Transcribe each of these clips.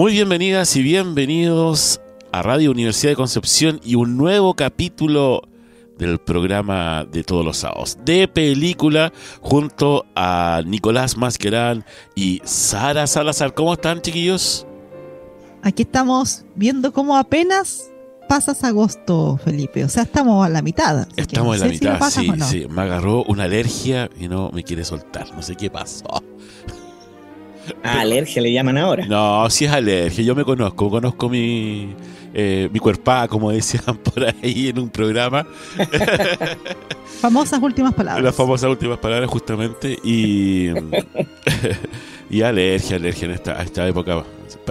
Muy bienvenidas y bienvenidos a Radio Universidad de Concepción y un nuevo capítulo del programa de todos los sábados de película junto a Nicolás Masquerán y Sara Salazar. ¿Cómo están, chiquillos? Aquí estamos viendo cómo apenas pasas agosto, Felipe. O sea, estamos a la mitad. Estamos en la mitad, sí, sí. Me agarró una alergia y no me quiere soltar. No sé qué pasó. Ah, alergia le llaman ahora. No, si es alergia, yo me conozco, conozco mi, eh, mi cuerpa, como decían por ahí en un programa. famosas últimas palabras. Las famosas últimas palabras, justamente. Y, y alergia, alergia en esta, esta época.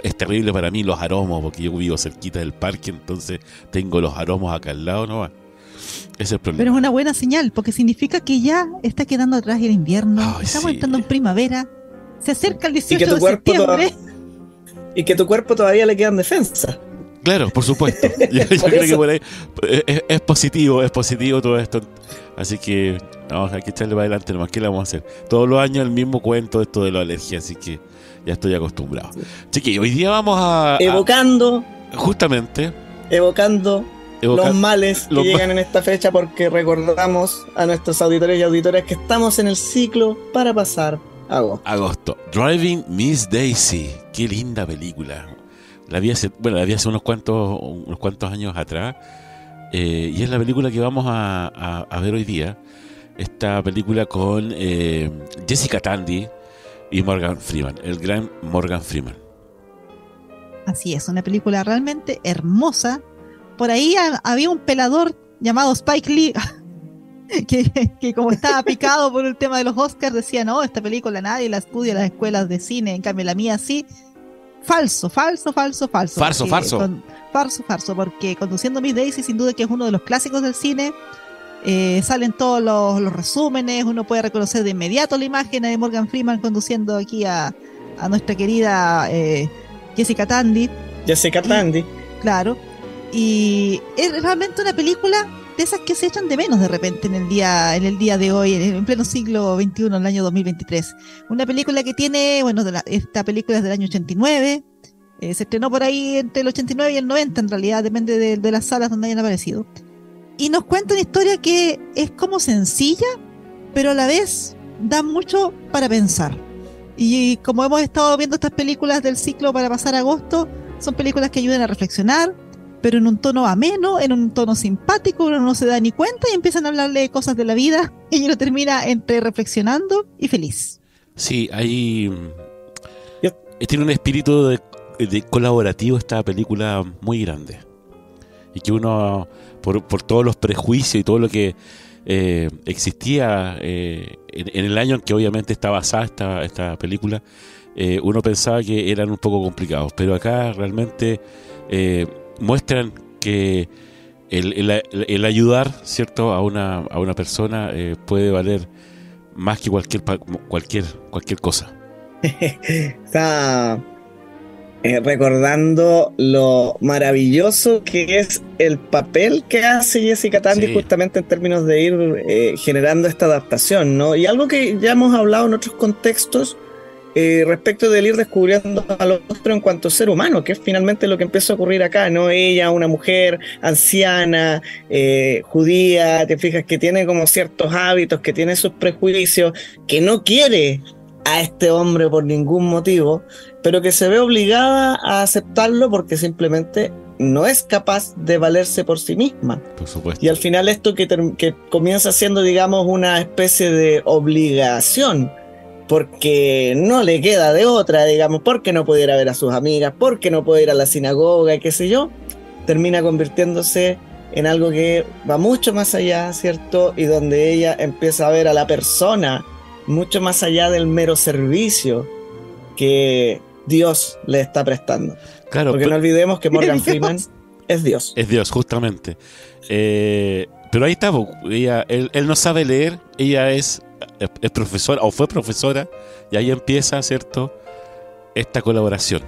Es terrible para mí los aromos, porque yo vivo cerquita del parque, entonces tengo los aromos acá al lado, no va. Ese es el problema. Pero es una buena señal, porque significa que ya está quedando atrás el invierno, estamos entrando en primavera se acerca el 18 de septiembre. Y que tu cuerpo todavía le quedan defensa. Claro, por supuesto. Yo, creo que por ahí es, positivo, es positivo todo esto. Así que vamos, hay que echarle para adelante nomás. ¿Qué le vamos a hacer? Todos los años el mismo cuento esto de la alergia, así que ya estoy acostumbrado. Así que hoy día vamos a... Evocando. justamente. Evocando los males que llegan en esta fecha porque recordamos a nuestros auditores y auditoras que estamos en el ciclo para pasar Agosto. Driving Miss Daisy. Qué linda película. La vi hace, bueno, la vi hace unos cuantos, unos cuantos años atrás. Eh, y es la película que vamos a, ver hoy día. Esta película con eh, Jessica Tandy y Morgan Freeman, el gran Morgan Freeman. Así es, una película realmente hermosa. Por ahí había un pelador llamado Spike Lee. que, como estaba picado por el tema de los Oscars, decía, no, esta película nadie la estudia en las escuelas de cine, en cambio la mía sí. Falso, falso, falso, falso. Falso, falso. falso, falso, porque Conduciendo Miss Daisy sin duda que es uno de los clásicos del cine. Eh, salen todos los, resúmenes, uno puede reconocer de inmediato la imagen de Morgan Freeman conduciendo aquí a, nuestra querida eh, Jessica Tandy. Jessica Tandy. claro. Y es realmente una película de esas que se echan de menos de repente en el día, en el día de hoy, en, pleno siglo XXI, en el año 2023. Una película que tiene, bueno, esta película es del año 89, eh, se estrenó por ahí entre el 89 y el 90, en realidad, depende de, las salas donde hayan aparecido. Y nos cuenta una historia que es como sencilla, pero a la vez da mucho para pensar. Y como hemos estado viendo estas películas del ciclo para pasar agosto, son películas que ayudan a reflexionar, pero en un tono ameno, en un tono simpático, uno no se da ni cuenta y empiezan a hablarle cosas de la vida y uno termina entre reflexionando y feliz. Sí, hay... Tiene un espíritu de, colaborativo esta película muy grande. Y que uno, por, todos los prejuicios y todo lo que eh, existía eh, en, el año en que obviamente está basada esta, esta película, eh, uno pensaba que eran un poco complicados. Pero acá realmente muestran que el, ayudar cierto a una, a una persona eh, puede valer más que cualquier cualquier cualquier cosa. Está eh, recordando lo maravilloso que es el papel que hace Jessica Tandy justamente en términos de ir eh, generando esta adaptación no y algo que ya hemos hablado en otros contextos eh, respecto del ir descubriendo al otro en cuanto ser humano, que es finalmente lo que empieza a ocurrir acá, ¿no? Ella, una mujer anciana, eh, judía, te fijas que tiene como ciertos hábitos, que tiene sus prejuicios, que no quiere a este hombre por ningún motivo, pero que se ve obligada a aceptarlo porque simplemente no es capaz de valerse por sí misma. Por supuesto. Y al final esto que, que comienza siendo, digamos, una especie de obligación, porque no le queda de otra, digamos, porque no puede ir a ver a sus amigas, porque no puede ir a la sinagoga, qué sé yo, termina convirtiéndose en algo que va mucho más allá, ¿cierto? Y donde ella empieza a ver a la persona mucho más allá del mero servicio que Dios le está prestando. Claro, Porque no olvidemos que Morgan Freeman es Dios. Es Dios, justamente. Eh, pero ahí está, ella, él, no sabe leer, ella es, es, profesora o fue profesora, y ahí empieza, ¿cierto? Esta colaboración.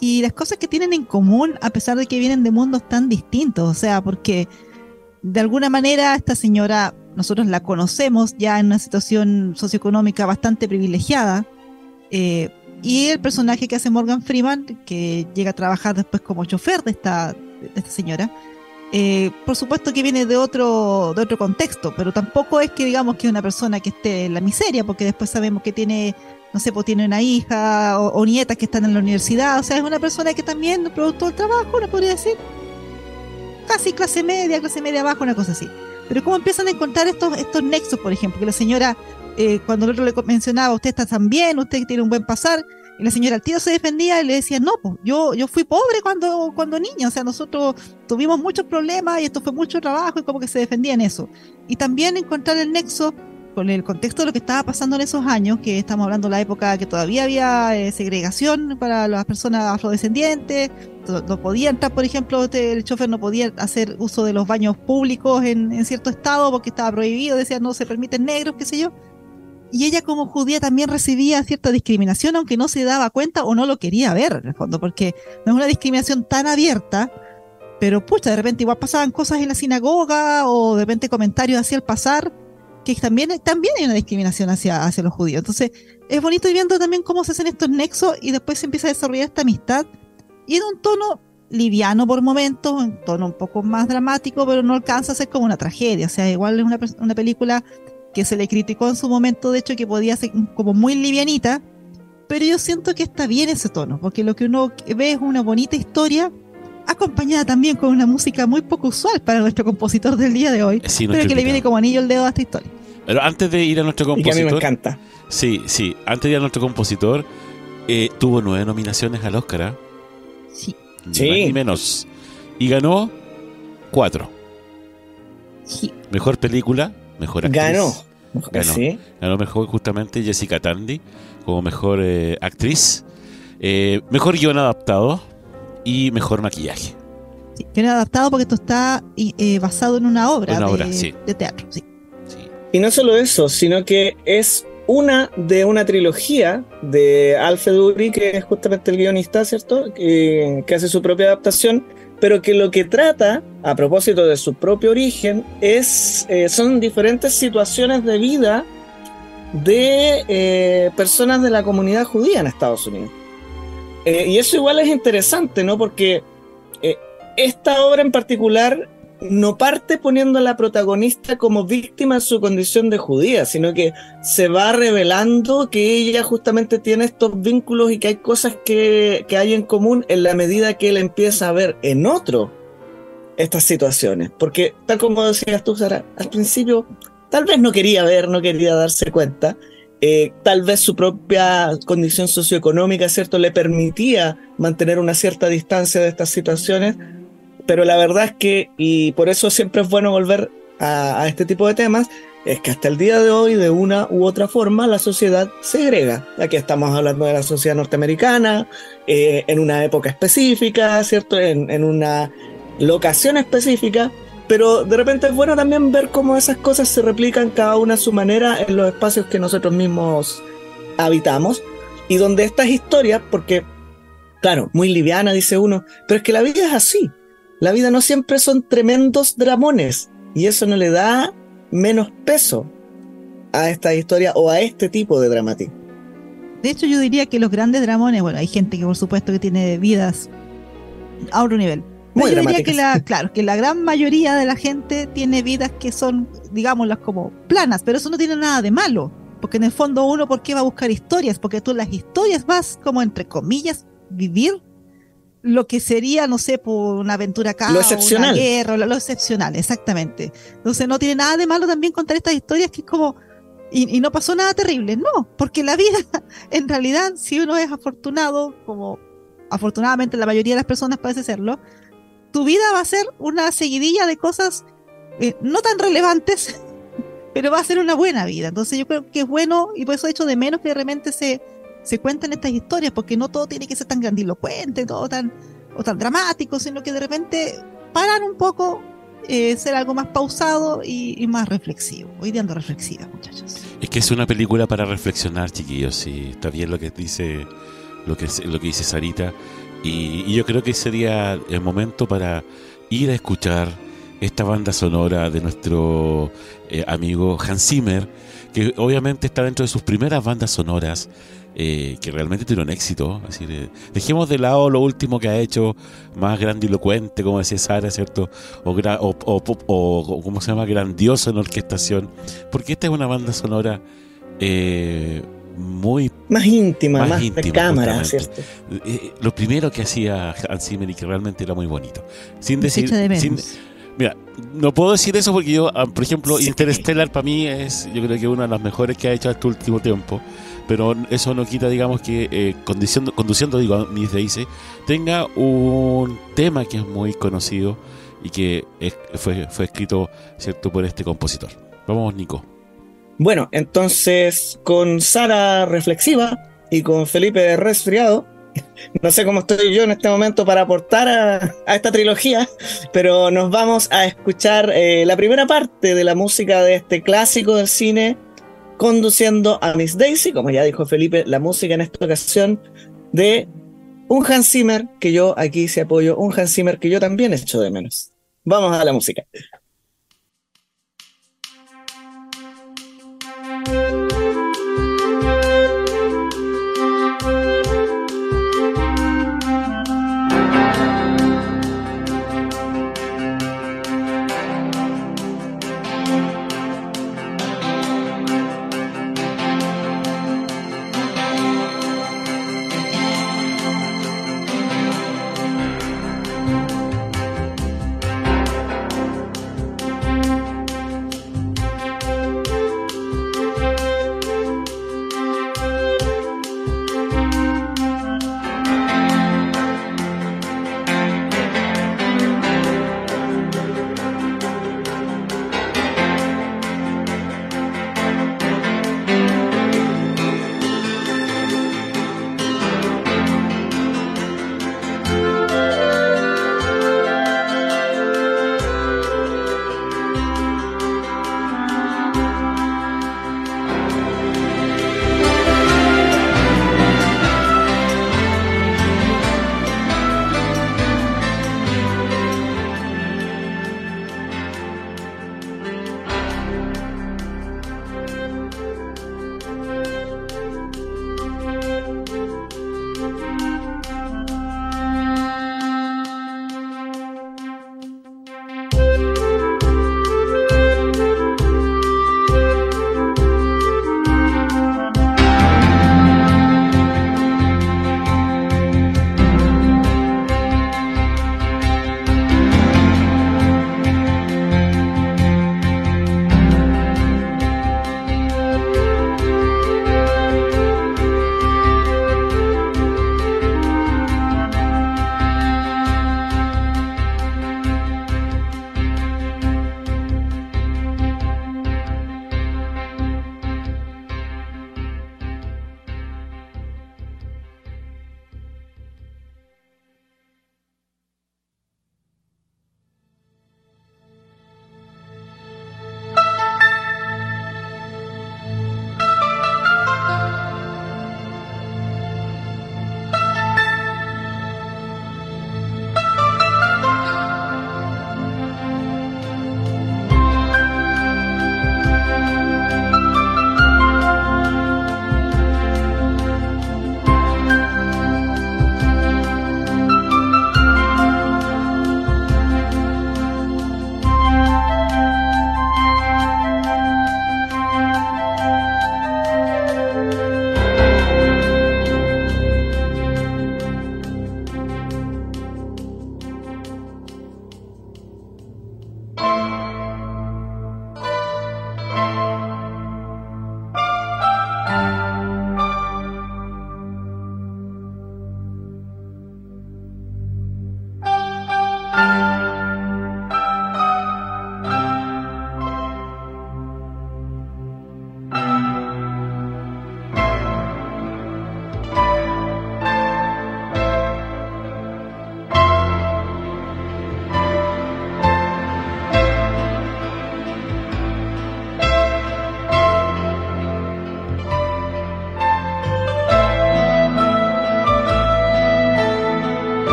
Y las cosas que tienen en común, a pesar de que vienen de mundos tan distintos, o sea, porque de alguna manera esta señora, nosotros la conocemos ya en una situación socioeconómica bastante privilegiada, eh, y el personaje que hace Morgan Freeman, que llega a trabajar después como chofer de esta, de esta señora, eh, por supuesto que viene de otro, de otro contexto, pero tampoco es que digamos que es una persona que esté en la miseria, porque después sabemos que tiene, no sé, pues tiene una hija o, nietas que están en la universidad, o sea, es una persona que también, producto del trabajo, uno podría decir, casi clase media, clase media baja, una cosa así. Pero cómo empiezan a encontrar estos, estos nexos, por ejemplo, que la señora, eh, cuando el otro le mencionaba, usted está tan bien, usted tiene un buen pasar, y la señora al se defendía y le decía, no, pues yo, yo fui pobre cuando, cuando niña, o sea, nosotros tuvimos muchos problemas y esto fue mucho trabajo y como que se defendía en eso. Y también encontrar el nexo con el contexto de lo que estaba pasando en esos años, que estamos hablando de la época que todavía había eh, segregación para las personas afrodescendientes, no, podía entrar, por ejemplo, este, el chofer no podía hacer uso de los baños públicos en, en cierto estado porque estaba prohibido, decía no se permiten negros, qué sé yo y ella como judía también recibía cierta discriminación, aunque no se daba cuenta o no lo quería ver, en el fondo, porque no es una discriminación tan abierta, pero pucha, de repente igual pasaban cosas en la sinagoga o de repente comentarios hacia el pasar, que también, también hay una discriminación hacia, hacia los judíos. Entonces, es bonito ir viendo también cómo se hacen estos nexos y después se empieza a desarrollar esta amistad y en un tono liviano por momentos, un tono un poco más dramático, pero no alcanza a ser como una tragedia. O sea, igual es una, una película que se le criticó en su momento, de hecho, que podía ser como muy livianita, pero yo siento que está bien ese tono, porque lo que uno ve es una bonita historia, acompañada también con una música muy poco usual para nuestro compositor del día de hoy, pero que le viene como anillo el dedo a esta historia. Pero antes de ir a nuestro compositor... Y que a mí me encanta. Sí, sí, antes de ir a nuestro compositor, eh, tuvo nueve nominaciones al Oscar. ¿ah? Sí. Ni sí. ni menos. Y ganó cuatro. Sí. Mejor película, mejor actriz. Ganó. Ganó, ¿Sí? ganó mejor justamente Jessica Tandy como mejor eh, actriz, eh, mejor guion adaptado y mejor maquillaje. Sí, guion adaptado porque esto está eh, basado en una obra, Una de, obra, sí. de teatro. Sí. Sí. Y no solo eso, sino que es una de una trilogía de Alfred Uri, que es justamente el guionista, ¿cierto? Que, que hace su propia adaptación, pero que lo que trata, a propósito de su propio origen, es, eh, son diferentes situaciones de vida de eh, personas de la comunidad judía en Estados Unidos. Eh, y eso igual es interesante, ¿no? Porque esta obra en particular no parte poniendo a la protagonista como víctima de su condición de judía, sino que se va revelando que ella justamente tiene estos vínculos y que hay cosas que, que hay en común en la medida que él empieza a ver en otro estas situaciones. Porque tal como decías tú, Sara, al principio tal vez no quería ver, no quería darse cuenta, eh, tal vez su propia condición socioeconómica, ¿cierto?, le permitía mantener una cierta distancia de estas situaciones, pero la verdad es que, y por eso siempre es bueno volver a, este tipo de temas, es que hasta el día de hoy, de una u otra forma, la sociedad segrega. Aquí estamos hablando de la sociedad norteamericana, eh, en una época específica, ¿cierto?, en, en una locación específica, pero de repente es bueno también ver cómo esas cosas se replican cada una a su manera en los espacios que nosotros mismos habitamos y donde estas historias, porque, claro, muy liviana, dice uno, pero es que la vida es así. La vida no siempre son tremendos dramones y eso no le da menos peso a esta historia o a este tipo de dramatismo. De hecho, yo diría que los grandes dramones, bueno, hay gente que por supuesto que tiene vidas a otro nivel. Muy yo diría que la, claro, que la gran mayoría de la gente tiene vidas que son, digámoslas, como planas, pero eso no tiene nada de malo. Porque en el fondo uno, ¿por qué va a buscar historias? Porque tú las historias vas como, entre comillas, vivir lo que sería, no sé, por una aventura acá, lo excepcional. una guerra, lo, lo, excepcional, exactamente. Entonces no tiene nada de malo también contar estas historias que es como, y, y, no pasó nada terrible, no, porque la vida, en realidad, si uno es afortunado, como afortunadamente la mayoría de las personas parece serlo, tu vida va a ser una seguidilla de cosas eh, no tan relevantes, pero va a ser una buena vida. Entonces yo creo que es bueno y por eso he hecho de menos que de repente se, se cuenten estas historias, porque no todo tiene que ser tan grandilocuente, todo tan, o tan dramático, sino que de repente parar un poco, eh, ser algo más pausado y, más reflexivo. Hoy día ando reflexiva, muchachos. Es que es una película para reflexionar, chiquillos, y está bien lo que dice, lo que, lo que dice Sarita. Y, y yo creo que sería el momento para ir a escuchar esta banda sonora de nuestro eh, amigo Hans Zimmer, que obviamente está dentro de sus primeras bandas sonoras, eh, que realmente tuvieron éxito. Es decir, eh, dejemos de lado lo último que ha hecho, más grandilocuente, como decía Sara, ¿cierto? O, o, o, o, ¿cómo se llama? Grandioso en orquestación, porque esta es una banda sonora eh, muy más íntima, más, más íntima, de cámara, ¿cierto? Eh, lo primero que hacía Hans Zimmer y que realmente era muy bonito. Sin decir, de sin, mira, no puedo decir eso porque yo, ah, por ejemplo, Sí. Interstellar para mí es, yo creo que una de las mejores que ha hecho este último tiempo. Pero eso no quita, digamos, que eh, conduciendo, conduciendo, digo, mis dice, tenga un tema que es muy conocido y que es- fue, fue escrito, ¿cierto?, por este compositor. Vamos, Nico. Bueno, entonces con Sara reflexiva y con Felipe resfriado, no sé cómo estoy yo en este momento para aportar a, esta trilogía, pero nos vamos a escuchar eh, la primera parte de la música de este clásico del cine, conduciendo a Miss Daisy, como ya dijo Felipe, la música en esta ocasión de un Hans Zimmer que yo aquí se apoyo, un Hans Zimmer que yo también echo de menos. Vamos a la música.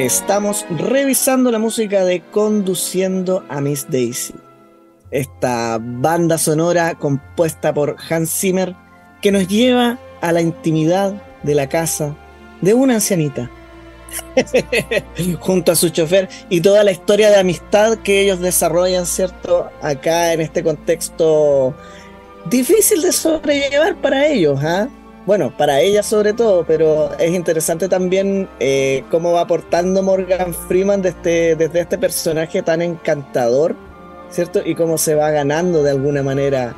Estamos revisando la música de Conduciendo a Miss Daisy. Esta banda sonora compuesta por Hans Zimmer que nos lleva a la intimidad de la casa de una ancianita. junto a su chofer y toda la historia de amistad que ellos desarrollan, ¿cierto? Acá en este contexto difícil de sobrellevar para ellos, ¿ah? Bueno, para ella sobre todo, pero es interesante también eh, cómo va aportando Morgan Freeman desde, desde este personaje tan encantador, ¿cierto? Y cómo se va ganando de alguna manera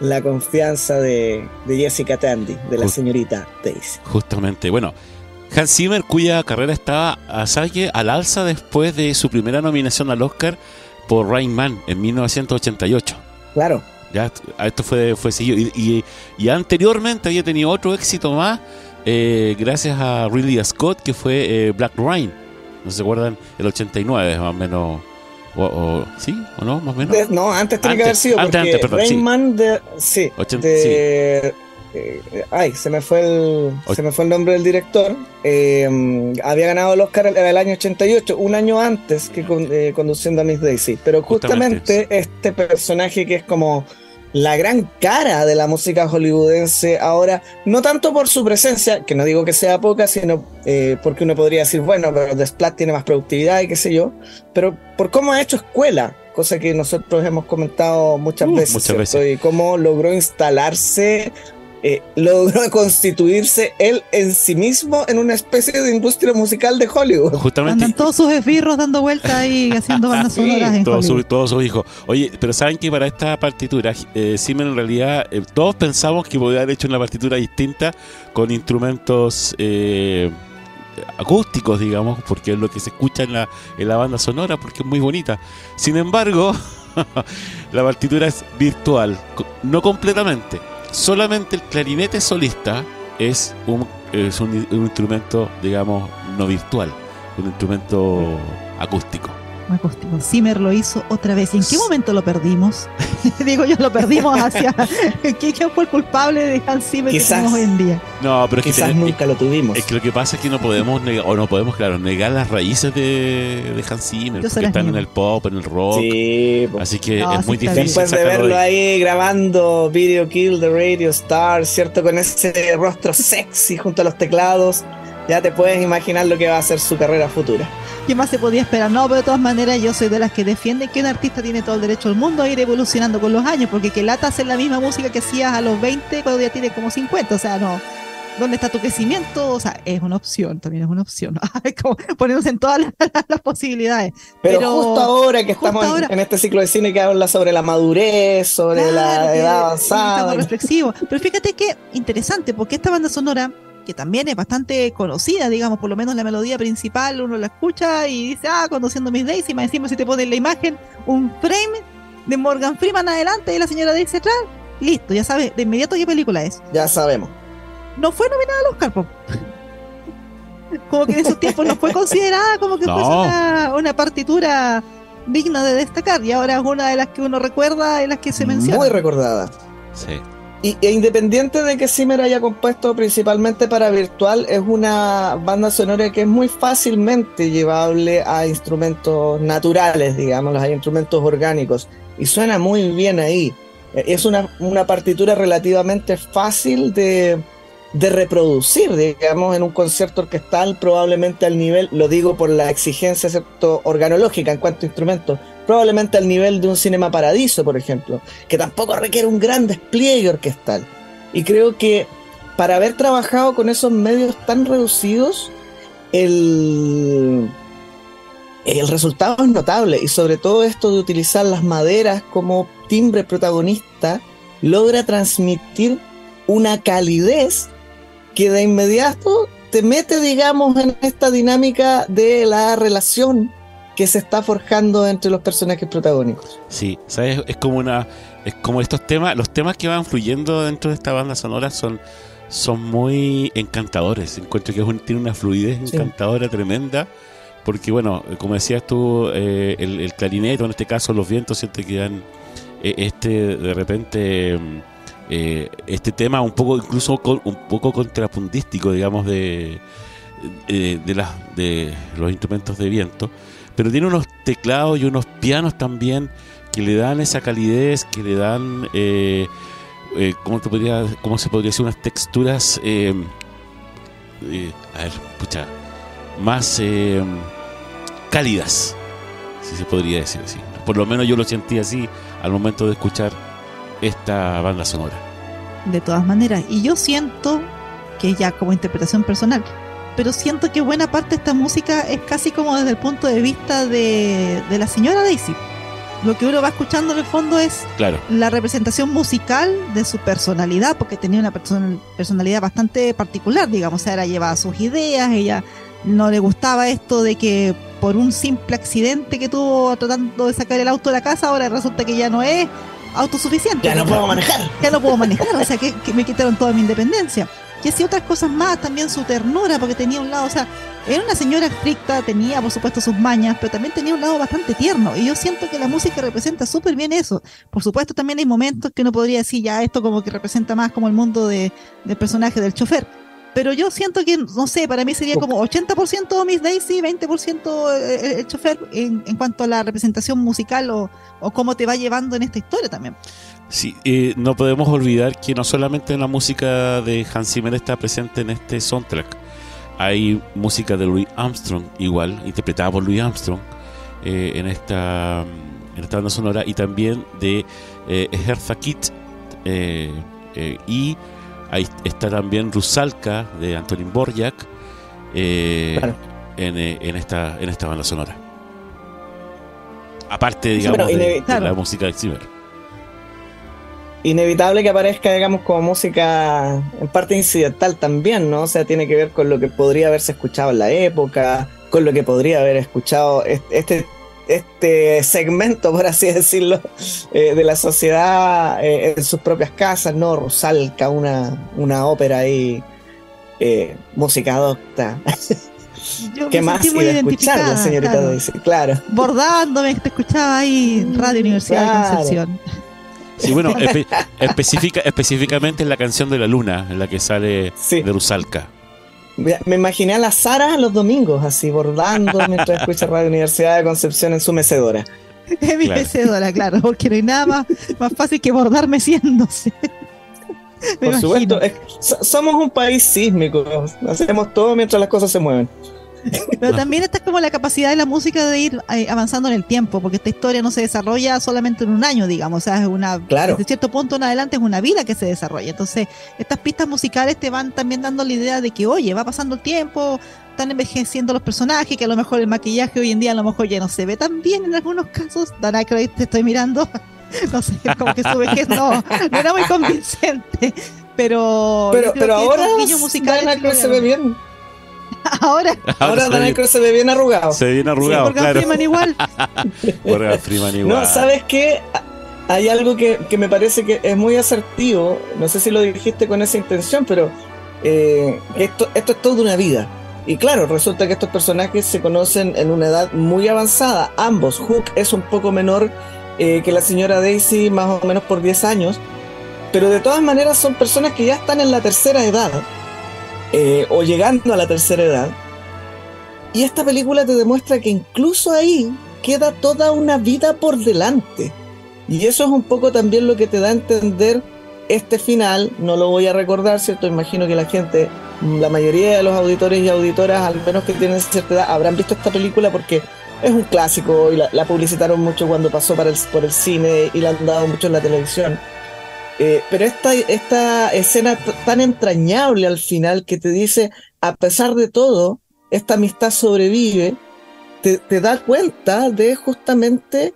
la confianza de, Jessica Tandy, de la señorita Daisy. Justamente, bueno, Hans Zimmer, cuya carrera estaba a saque al alza después de su primera nominación al Oscar por Rain Man en 1988. Claro. Ya, esto fue, fue seguido. Y, y, anteriormente había tenido otro éxito más eh, gracias a Ridley Scott, que fue eh, Black Rain. ¿No se acuerdan? El 89, más o menos. O, ¿Sí? ¿O no? Más o menos. no, antes tiene que haber sido. Antes, antes, Rain Man de. Sí. de, eh, ay, se me fue el, se me fue el nombre del director. había ganado el Oscar en el año 88, un año antes que conduciendo a Miss Daisy. Pero justamente este personaje que es como la gran cara de la música hollywoodense ahora, no tanto por su presencia, que no digo que sea poca, sino eh, porque uno podría decir, bueno, pero The Splat tiene más productividad y qué sé yo, pero por cómo ha hecho escuela, cosa que nosotros hemos comentado muchas uh, veces, muchas veces. y cómo logró instalarse eh, logró constituirse él en sí mismo en una especie de industria musical de Hollywood. Justamente. Andan todos sus esbirros dando vueltas ahí haciendo bandas sonoras en todos sus todo su hijos. Oye, pero saben que para esta partitura, eh, en realidad, eh, todos pensamos que podría haber hecho una partitura distinta con instrumentos eh, acústicos, digamos, porque es lo que se escucha en la, en la banda sonora, porque es muy bonita. Sin embargo, la partitura es virtual, no completamente solamente el clarinete solista es un, es un, instrumento, digamos, no virtual, un instrumento acústico acústico. Zimmer lo hizo otra vez. ¿Y en qué momento lo perdimos? Digo yo, lo perdimos hacia. ¿Quién fue el culpable de Hans Zimmer que tenemos hoy en día? No, pero quizás nunca lo tuvimos. Es que lo que pasa es que no podemos negar, o no podemos, claro, negar las raíces de, de Hans Zimmer, porque están en el pop, en el rock. Sí, Así que es muy difícil. Después de verlo ahí grabando Video Kill the Radio Star, ¿cierto? Con ese rostro sexy junto a los teclados, ya te puedes imaginar lo que va a ser su carrera futura. ¿Qué más se podía esperar? No, pero de todas maneras yo soy de las que defienden que un artista tiene todo el derecho del mundo a ir evolucionando con los años, porque que lata hacer la misma música que hacías a los 20 cuando ya tiene como 50, o sea, no. ¿Dónde está tu crecimiento? O sea, es una opción, también es una opción. como poniéndose en todas las, posibilidades. Pero, justo ahora que estamos en, este ciclo de cine que habla sobre la madurez, sobre la edad avanzada. reflexivo. Pero fíjate que interesante, porque esta banda sonora que también es bastante conocida, digamos, por lo menos la melodía principal uno la escucha y dice, ah, conduciendo Miss Daisy, más encima si te ponen la imagen, un frame de Morgan Freeman adelante y la señora Daisy atrás, listo, ya sabes de inmediato qué película es. Ya sabemos. No fue nominada a los carpos. como que en esos tiempos no fue considerada como que fue una, partitura digna de destacar y ahora es una de las que uno recuerda y las que se menciona. Muy recordada. Sí. Y, e independiente de que Zimmer haya compuesto principalmente para virtual, es una banda sonora que es muy fácilmente llevable a instrumentos naturales, digamos, a instrumentos orgánicos. Y suena muy bien ahí. E, es una, partitura relativamente fácil de, de reproducir, digamos, en un concierto orquestal, probablemente al nivel, lo digo por la exigencia ¿cierto? organológica en cuanto a instrumentos, probablemente al nivel de un Cinema Paradiso, por ejemplo, que tampoco requiere un gran despliegue orquestal. Y creo que para haber trabajado con esos medios tan reducidos, el, el resultado es notable. Y sobre todo esto de utilizar las maderas como timbre protagonista, logra transmitir una calidez que de inmediato te mete, digamos, en esta dinámica de la relación que se está forjando entre los personajes protagónicos. Sí, ¿sabes? Es como una. Es como estos temas, los temas que van fluyendo dentro de esta banda sonora son, son muy encantadores. Encuentro que tiene una fluidez encantadora tremenda. Porque, bueno, como decías tú, eh, el, el, clarinete, en este caso los vientos, siente que dan eh, este, de repente, eh, este tema un poco, incluso un poco contrapuntístico, digamos, de eh, de, de los instrumentos de viento, pero tiene unos teclados y unos pianos también que le dan esa calidez, que le dan, eh, eh, ¿cómo, te podría, ¿cómo se podría decir? Unas texturas, eh, a ver, más cálidas, si se podría decir así. Por lo menos yo lo sentí así al momento de escuchar esta banda sonora. de todas maneras. Y yo siento que ya como interpretación personal, pero siento que buena parte de esta música es casi como desde el punto de vista de, de la señora Daisy. Lo que uno va escuchando en el fondo es Claro, la representación musical de su personalidad, porque tenía una person- personalidad bastante particular, digamos, o sea, era llevaba sus ideas, ella no le gustaba esto de que por un simple accidente que tuvo tratando de sacar el auto de la casa, ahora resulta que ya no es autosuficiente. Ya no puedo manejar. Ya no puedo manejar, o sea, que, que me quitaron toda mi independencia. Y así otras cosas más, también su ternura, porque tenía un lado, o sea, era una señora estricta, tenía por supuesto sus mañas, pero también tenía un lado bastante tierno. Y yo siento que la música representa súper bien eso. Por supuesto, también hay momentos que uno podría decir, ya esto como que representa más como el mundo de, del personaje del chofer. Pero yo siento que, no sé, para mí sería como 80% Miss Daisy, 20% el, el chofer en, en cuanto a la representación musical o, o cómo te va llevando en esta historia también. Sí, eh, no podemos olvidar que no solamente la música de Hans Zimmer está presente en este soundtrack. Hay música de Louis Armstrong, igual, interpretada por Louis Armstrong, eh, en, esta, en esta banda sonora, y también de eh, Hertha Kitt. eh, y ahí está también Rusalka de Antonin Borjak Claro. en, en esta, en esta banda sonora. Aparte, digamos, de- de, la música de Zimmer. Inevitable que aparezca, digamos, como música en parte incidental también, ¿no? O sea, tiene que ver con lo que podría haberse escuchado en la época, con lo que podría haber escuchado est- este, este segmento, por así decirlo, eh, de la sociedad eh, en sus propias casas, ¿no? Rusalka, una, una ópera ahí, eh, música docta. Yo ¿Qué me más sentí muy identificada, señorita claro. Daisy? Claro. bordándome, te escuchaba ahí Radio Universidad Claro. de Concepción. Sí, bueno, espe- específica, específicamente en la canción de la luna, en la que sale Sí. de Rusalka. Me imaginé a la Sara los domingos, así bordando mientras escucha Radio Universidad de Concepción en su mecedora. Es mi Claro. mecedora, claro, porque no hay nada más, más fácil que bordar meciéndose. Me Por imagino. supuesto, es- so- somos un país sísmico, hacemos todo mientras las cosas se mueven. Pero también está como la capacidad de la música de ir eh, avanzando en el tiempo, porque esta historia no se desarrolla solamente en un año, digamos, o sea, es una, Claro. desde cierto punto en adelante es una vida que se desarrolla. Entonces, estas pistas musicales te van también dando la idea de que, oye, va pasando el tiempo, están envejeciendo los personajes, que a lo mejor el maquillaje hoy en día a lo mejor ya no se ve tan bien en algunos casos. Dana Aykroyd, te estoy mirando. No sé, como que su vejez no, no era muy convincente. Pero, Pero, pero ahora estos guiños musicales Dan sí lo Aykroyd se ve bien. Ahora, Ahora se Dan ve- Aykroyd se ve bien arrugado. se ve bien sí, arrugado, Morgan claro. Freeman igual. Morgan Freeman igual. No, ¿sabes qué? Hay algo que, que me parece que es muy asertivo. No sé si lo dijiste con esa intención, pero eh, esto, esto es toda una vida. Y claro, resulta que estos personajes se conocen en una edad muy avanzada. Ambos. Hook es un poco menor eh, que la señora Daisy, más o menos por 10 años. Pero de todas maneras son personas que ya están en la tercera edad. Eh, o llegando a la tercera edad. Y esta película te demuestra que incluso ahí queda toda una vida por delante. Y eso es un poco también lo que te da a entender este final. No lo voy a recordar, ¿cierto? Imagino que la gente, la mayoría de los auditores y auditoras, al menos que tienen cierta edad, habrán visto esta película porque es un clásico y la, la publicitaron mucho cuando pasó para el- por el cine y la han dado mucho en la televisión. Eh, pero esta, esta escena tan entrañable al final que te dice, a pesar de todo, esta amistad sobrevive, te, te da cuenta de justamente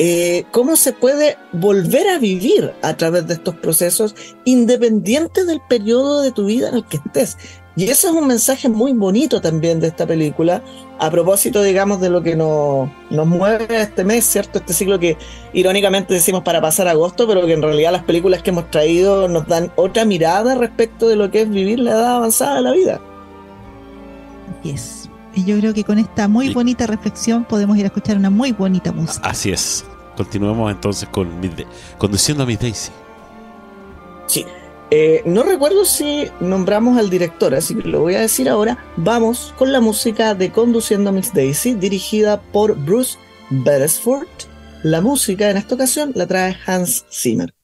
eh, cómo se puede volver a vivir a través de estos procesos, independiente del periodo de tu vida en el que estés. Y ese es un mensaje muy bonito también de esta película, a propósito, digamos, de lo que nos, nos mueve este mes, ¿cierto? Este ciclo que irónicamente decimos para pasar agosto, pero que en realidad las películas que hemos traído nos dan otra mirada respecto de lo que es vivir la edad avanzada de la vida. Así es. Y yo creo que con esta muy Y- bonita reflexión podemos ir a escuchar una muy bonita música. Así es. Continuemos entonces con conduciendo a Miss Daisy. Sí. Eh, no recuerdo si nombramos al director, así que lo voy a decir ahora. Vamos con la música de Conduciendo Miss Daisy, dirigida por Bruce Beresford. La música en esta ocasión la trae Hans Zimmer.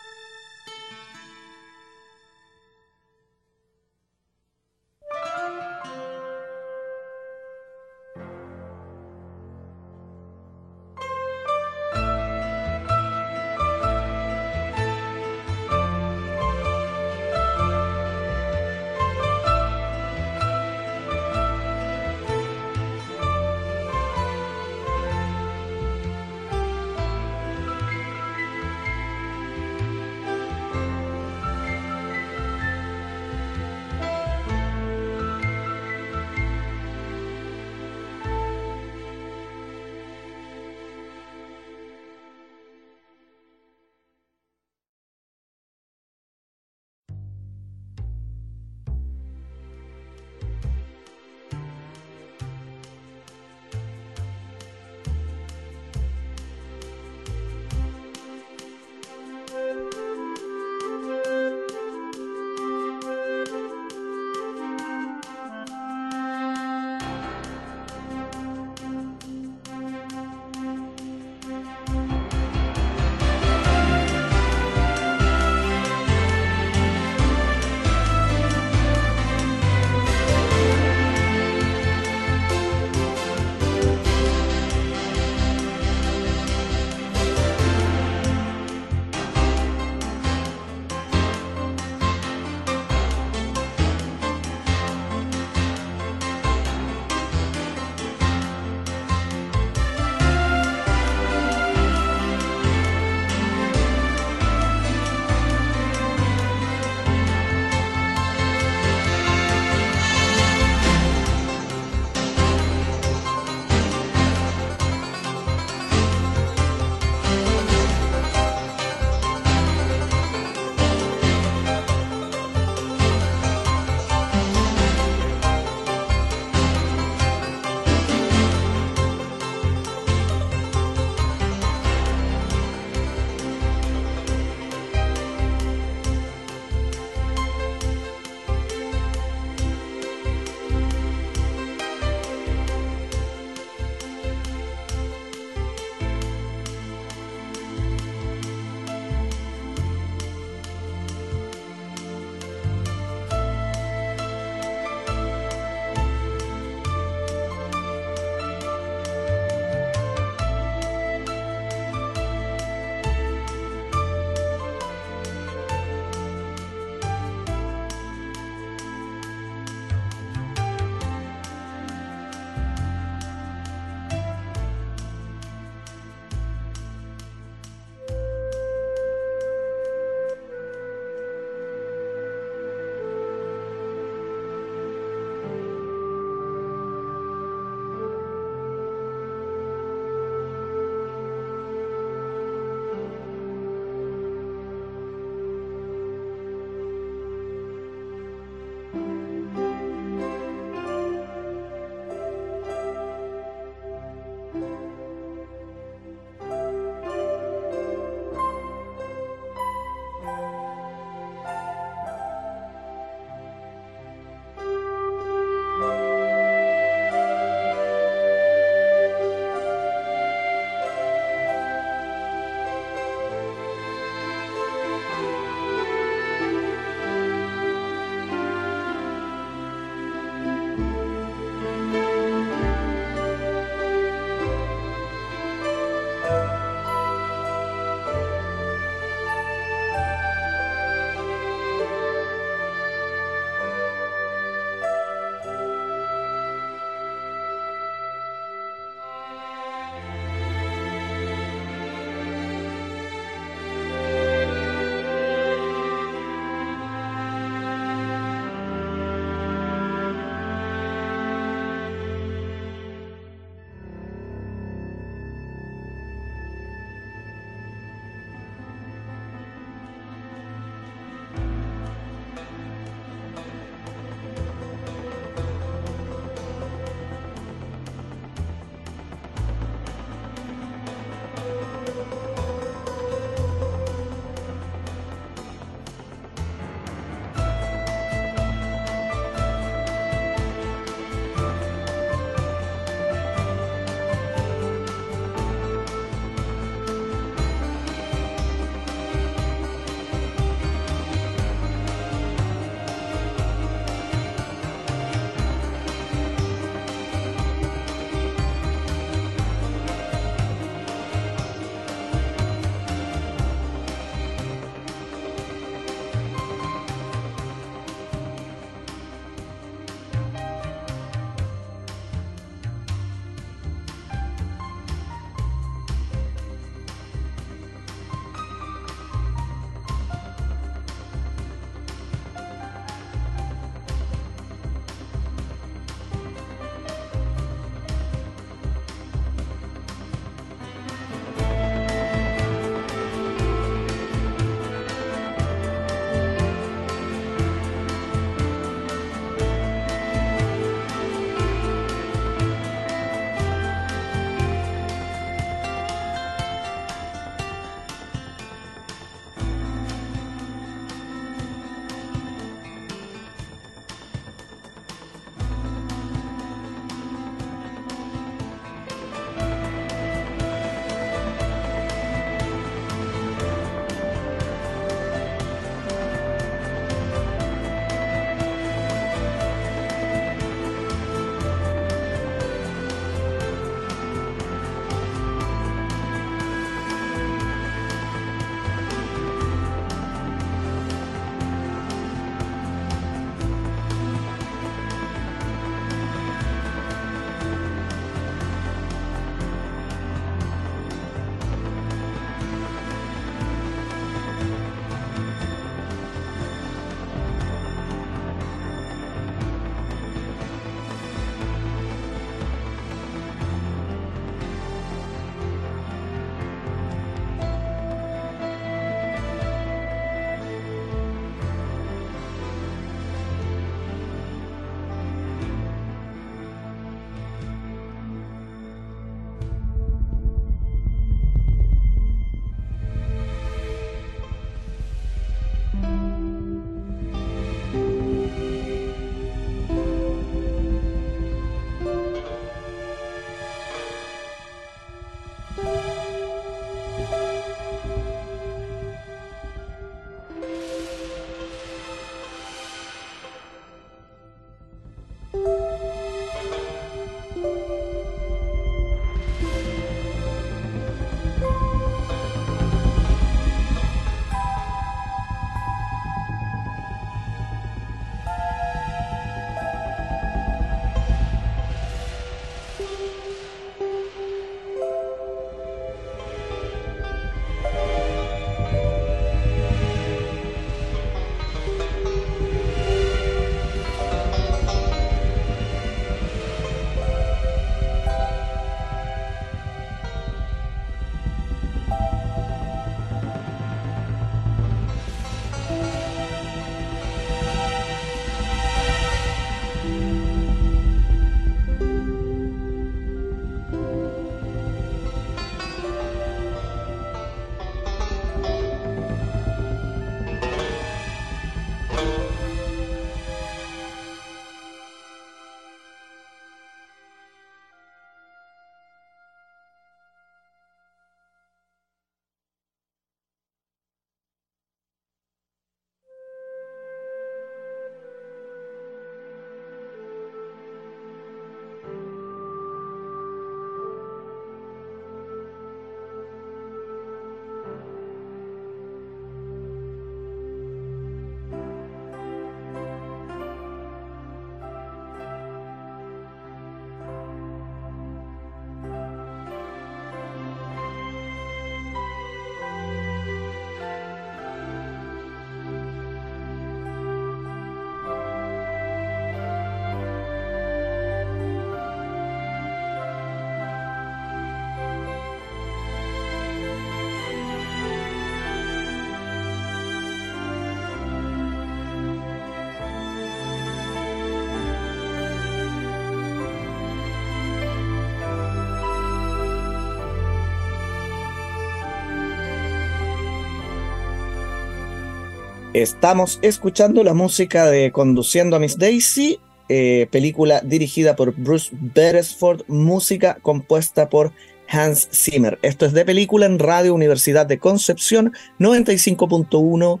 Estamos escuchando la música de Conduciendo a Miss Daisy, eh, película dirigida por Bruce Beresford, música compuesta por Hans Zimmer. Esto es de película en Radio Universidad de Concepción 95.1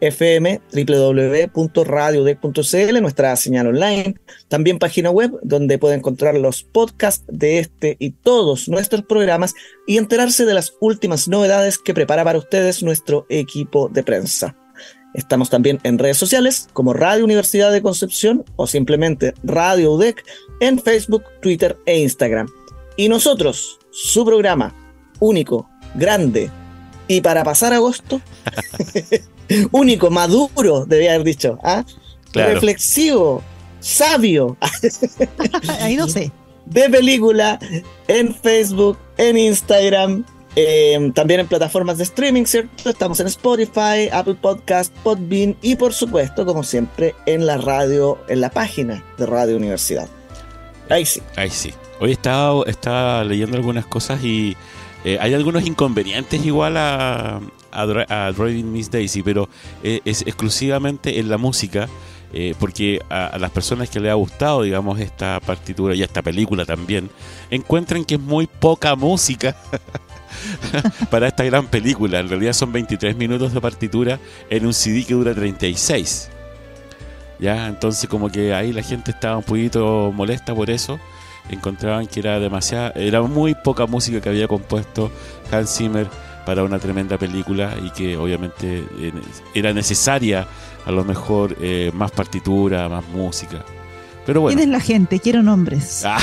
FM, www.radiodec.cl, nuestra señal online, también página web donde puede encontrar los podcasts de este y todos nuestros programas y enterarse de las últimas novedades que prepara para ustedes nuestro equipo de prensa. Estamos también en redes sociales como Radio Universidad de Concepción o simplemente Radio UDEC en Facebook, Twitter e Instagram. Y nosotros, su programa único, grande y para pasar agosto, único, maduro, debía haber dicho, ¿ah? reflexivo, sabio. Ahí no sé. De película en Facebook, en Instagram, eh, también en plataformas de streaming, ¿cierto? Estamos en Spotify, Apple Podcast, Podbean y por supuesto, como siempre, en la radio, en la página de Radio Universidad. Ahí sí. Ahí sí. Hoy estaba, estaba leyendo algunas cosas y eh, hay algunos inconvenientes igual a, a, Driving Miss Daisy, pero eh, es exclusivamente en la música. porque a, a, las personas que le ha gustado, digamos, esta partitura y esta película también, encuentran que es muy poca música para esta gran película. En realidad son 23 minutos de partitura en un CD que dura 36. ¿Ya? Entonces como que ahí la gente estaba un poquito molesta por eso. Encontraban que era demasiada, era muy poca música que había compuesto Hans Zimmer para una tremenda película y que obviamente eh, era necesaria a lo mejor eh, más partitura, más música. ¿Quién es la gente? Quiero nombres. Ah.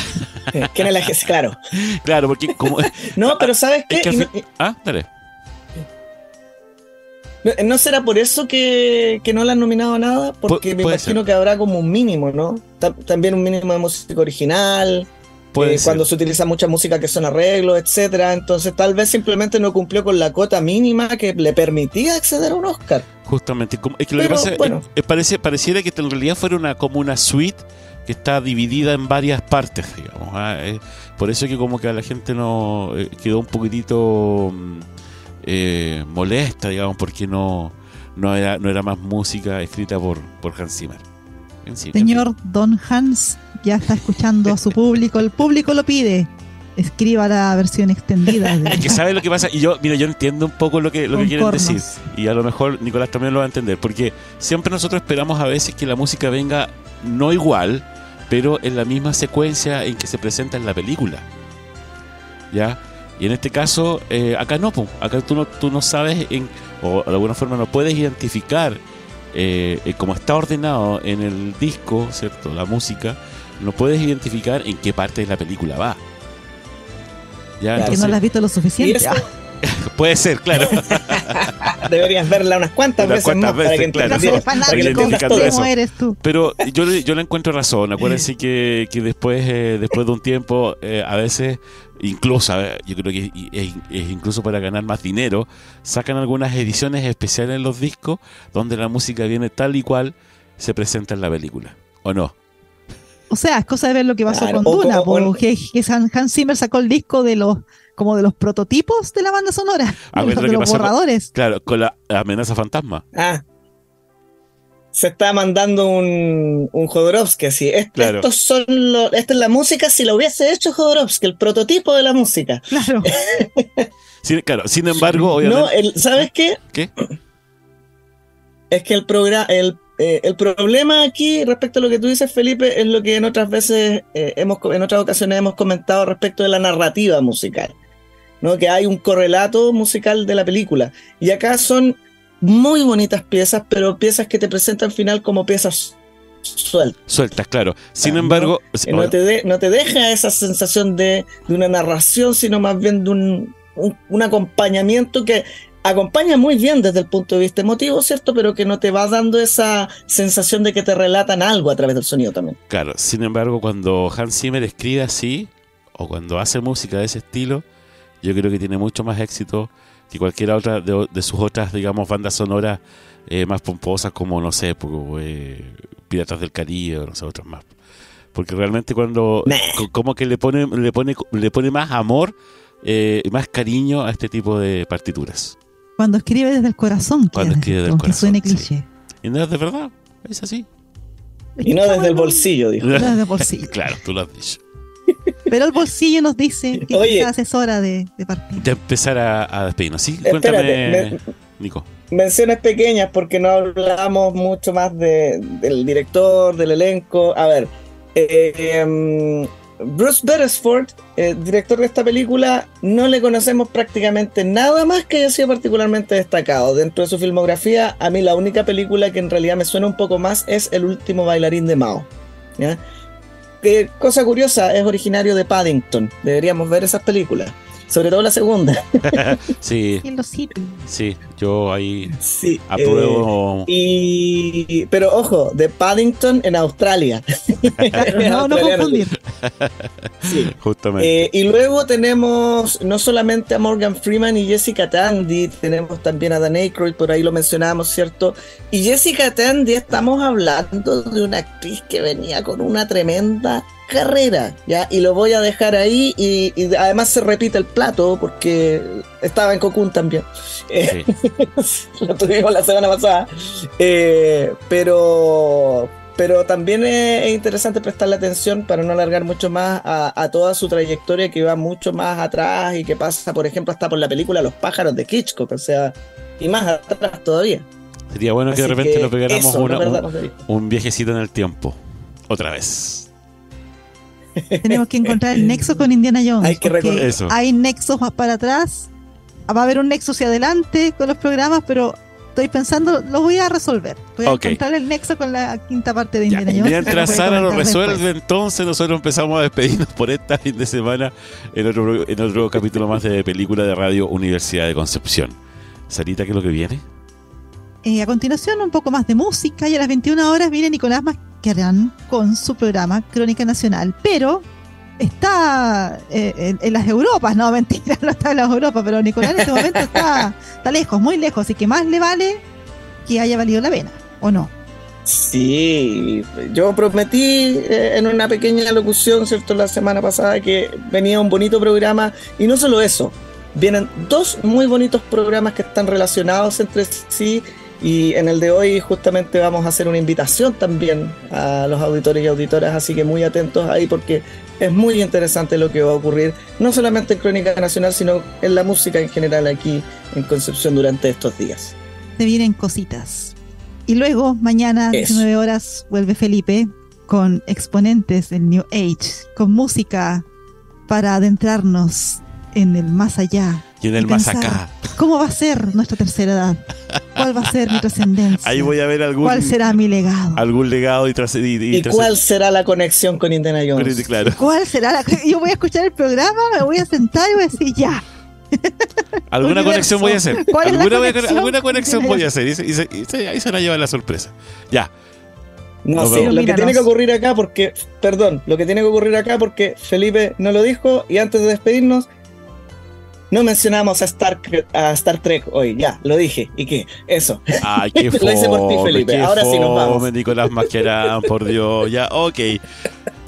¿Quién es la gente? Claro. Claro, porque como... no, pero ¿sabes qué? Ah, dale. ¿No será por eso que, no le han nominado a nada? Porque me imagino que habrá como un mínimo, ¿no? También un mínimo de música original. Eh, cuando se utiliza mucha música que son arreglos, etcétera. Entonces tal vez simplemente no cumplió con la cota mínima que le permitía acceder a un Oscar. Justamente. Es que lo que pasa es, parece, pareciera que en realidad fuera una, como una suite que está dividida en varias partes, digamos. ¿ah? por eso que como que a la gente no eh, quedó un poquitito mm, eh, molesta, digamos, porque no, no, era, no era más música escrita por, por Hans Zimmer. Señor Don Hans ya está escuchando a su público, el público lo pide. Escriba la versión extendida. Es que sabe lo que pasa. Y yo, mira, yo entiendo un poco lo que, lo que quieren decir. Y a lo mejor Nicolás también lo va a entender. Porque siempre nosotros esperamos a veces que la música venga no igual, pero en la misma secuencia en que se presenta en la película. ¿Ya? Y en este caso, eh, acá no, acá tú no, tú no sabes, en, o de alguna forma no puedes identificar eh, eh, como está ordenado en el disco, ¿cierto? La música, no puedes identificar en qué parte de la película va. ¿Ya? que no la has visto lo suficiente. Puede ser, claro. Deberías verla unas cuantas veces más para que claro, cómo eres tú. Pero yo, yo le encuentro razón. Acuérdense que, que después, eh, después de un tiempo, eh, a veces, incluso, yo creo que es, incluso para ganar más dinero, sacan algunas ediciones especiales en los discos donde la música viene tal y cual se presenta en la película. ¿O no? O sea, es cosa de ver lo que pasó con Duna, porque Hans Zimmer sacó el disco de los como de los prototipos de la banda sonora, de, los, borradores. claro, con la amenaza fantasma. Ah. Se está mandando un, un Jodorowsky así. Estos son esta es la música si lo hubiese hecho Jodorowsky, el prototipo de la música. Claro. claro, sin embargo, obviamente. No, ¿sabes qué? ¿Qué? Es que el programa, el eh, el problema aquí respecto a lo que tú dices, Felipe, es lo que en otras veces, eh, hemos, en otras ocasiones hemos comentado respecto de la narrativa musical. ¿No? Que hay un correlato musical de la película. Y acá son muy bonitas piezas, pero piezas que te presentan al final como piezas sueltas. Sueltas, claro. Sin embargo... No, te no te deja esa sensación de, una narración, sino más bien de un, un acompañamiento que acompaña muy bien desde el punto de vista emotivo, ¿cierto? Pero que no te va dando esa sensación de que te relatan algo a través del sonido también. Claro, sin embargo, cuando Hans Zimmer escribe así, o cuando hace música de ese estilo, yo creo que tiene mucho más éxito que cualquiera otra de, sus otras, digamos, bandas sonoras eh, más pomposas como, no sé, pues, eh, Piratas del Caribe o no sé, otras más. Porque realmente cuando, como que le pone, le pone, le pone más amor, eh, más cariño a este tipo de partituras. Cuando escribe desde el corazón. Cuando escribe desde el aunque corazón, suene sí. cliché. Y no es de verdad, es así. Y no desde el bolsillo, dijo. No desde el bolsillo. Claro, tú lo has dicho. Pero el bolsillo nos dice que Oye. quizás es hora de, de partir. De empezar a, a despedirnos. Sí, Espérate, cuéntame, me- Nico. Menciones pequeñas porque no hablamos mucho más de- del director, del elenco. A ver, eh, em, Bruce Beresford, eh, director de esta película, no le conocemos prácticamente nada más que haya sido particularmente destacado. Dentro de su filmografía, a mí la única película que en realidad me suena un poco más es El último bailarín de Mao. ¿ya? Cosa curiosa, es originario de Paddington. Deberíamos ver esas películas. Sobre todo la segunda. Sí, sí, yo ahí Sí. eh, apruebo. Y, pero ojo, de Paddington en Australia. No, no confundir. Sí. justamente. Eh, y luego tenemos no solamente a Morgan Freeman y Jessica Tandy, tenemos también a Dan Aykroyd, por ahí lo mencionábamos, ¿cierto? Y Jessica Tandy, estamos hablando de una actriz que venía con una tremenda carrera, ¿ya? Y lo voy a dejar ahí y, y además se repite el plato porque estaba en Cocoon también. Eh, Sí. lo tuvimos la semana pasada. Eh, pero, pero también es, es interesante prestarle atención para no alargar mucho más a, a toda su trayectoria que va mucho más atrás y que pasa, por ejemplo, hasta por la película Los pájaros de Hitchcock, o sea, y más atrás todavía. Sería bueno que de repente que nos pegáramos una- un viajecito en el tiempo. Otra vez. Tenemos que encontrar el nexo con Indiana Jones. Hay que recordar eso. Hay nexos más para atrás. Va a haber un nexo hacia adelante con los programas, pero estoy pensando, lo voy a resolver. Voy a encontrar el nexo con la quinta parte de Ya, Indiana Jones. Mientras Sara lo resuelve, después. entonces nosotros empezamos a despedirnos por esta fin de semana en otro, en otro capítulo más de película de radio Universidad de Concepción. Sarita, ¿qué es lo que viene? Eh, a continuación, un poco más de música y a las 21 horas viene Nicolás Mascarán con su programa Crónica Nacional. Pero está eh, en, en las Europas, no, mentira, no está en las Europas, pero Nicolás en este momento está, está lejos, muy lejos, así que más le vale que haya valido la pena, ¿o no? Sí, yo prometí eh, en una pequeña locución, ¿cierto? La semana pasada que venía un bonito programa y no solo eso, vienen dos muy bonitos programas que están relacionados entre sí y en el de hoy justamente vamos a hacer una invitación también a los auditores y auditoras, así que muy atentos ahí porque es muy interesante lo que va a ocurrir, no solamente en Crónica Nacional, sino en la música en general aquí en Concepción durante estos días. Se vienen cositas. Y luego, mañana, Eso. 19 horas, vuelve Felipe con exponentes del New Age, con música para adentrarnos en el más allá. Y en el Y más pensar, acá. ¿Cómo va a ser nuestra tercera edad? ¿Cuál va a ser mi trascendencia? Ahí voy a ver algún, ¿Cuál será mi legado? algún legado y, tras, y, y ¿Y tras- cuál será la conexión con Indiana Jones? Claro. ¿Cuál será la... Yo voy a escuchar el programa, me voy a sentar y voy a decir ya. Alguna Universo. conexión voy a hacer. ¿Cuál es la Alguna, conexión? alguna conexión voy a hacer. Y, se- y se- y se- ahí se van a llevar la sorpresa. Ya. No vemos. lo que tiene que ocurrir acá, porque, perdón, lo que tiene que ocurrir acá, porque Felipe no lo dijo, y antes de despedirnos, no mencionamos a Star, a Star Trek hoy, ya, lo dije, ¿y qué? Eso. Ay, qué Lo hice por ti, fome, Felipe. qué Ahora sí nos vamos. fome, Nicolás Mascherán, por Dios. Ya, ok.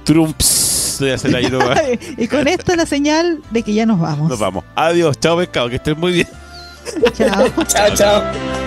Trumps. Voy a hacer ahí nomás. y con esto la señal de que ya nos vamos. Nos vamos. Adiós. Chao, pescado. Que estén muy bien. Chao. Chao, chao.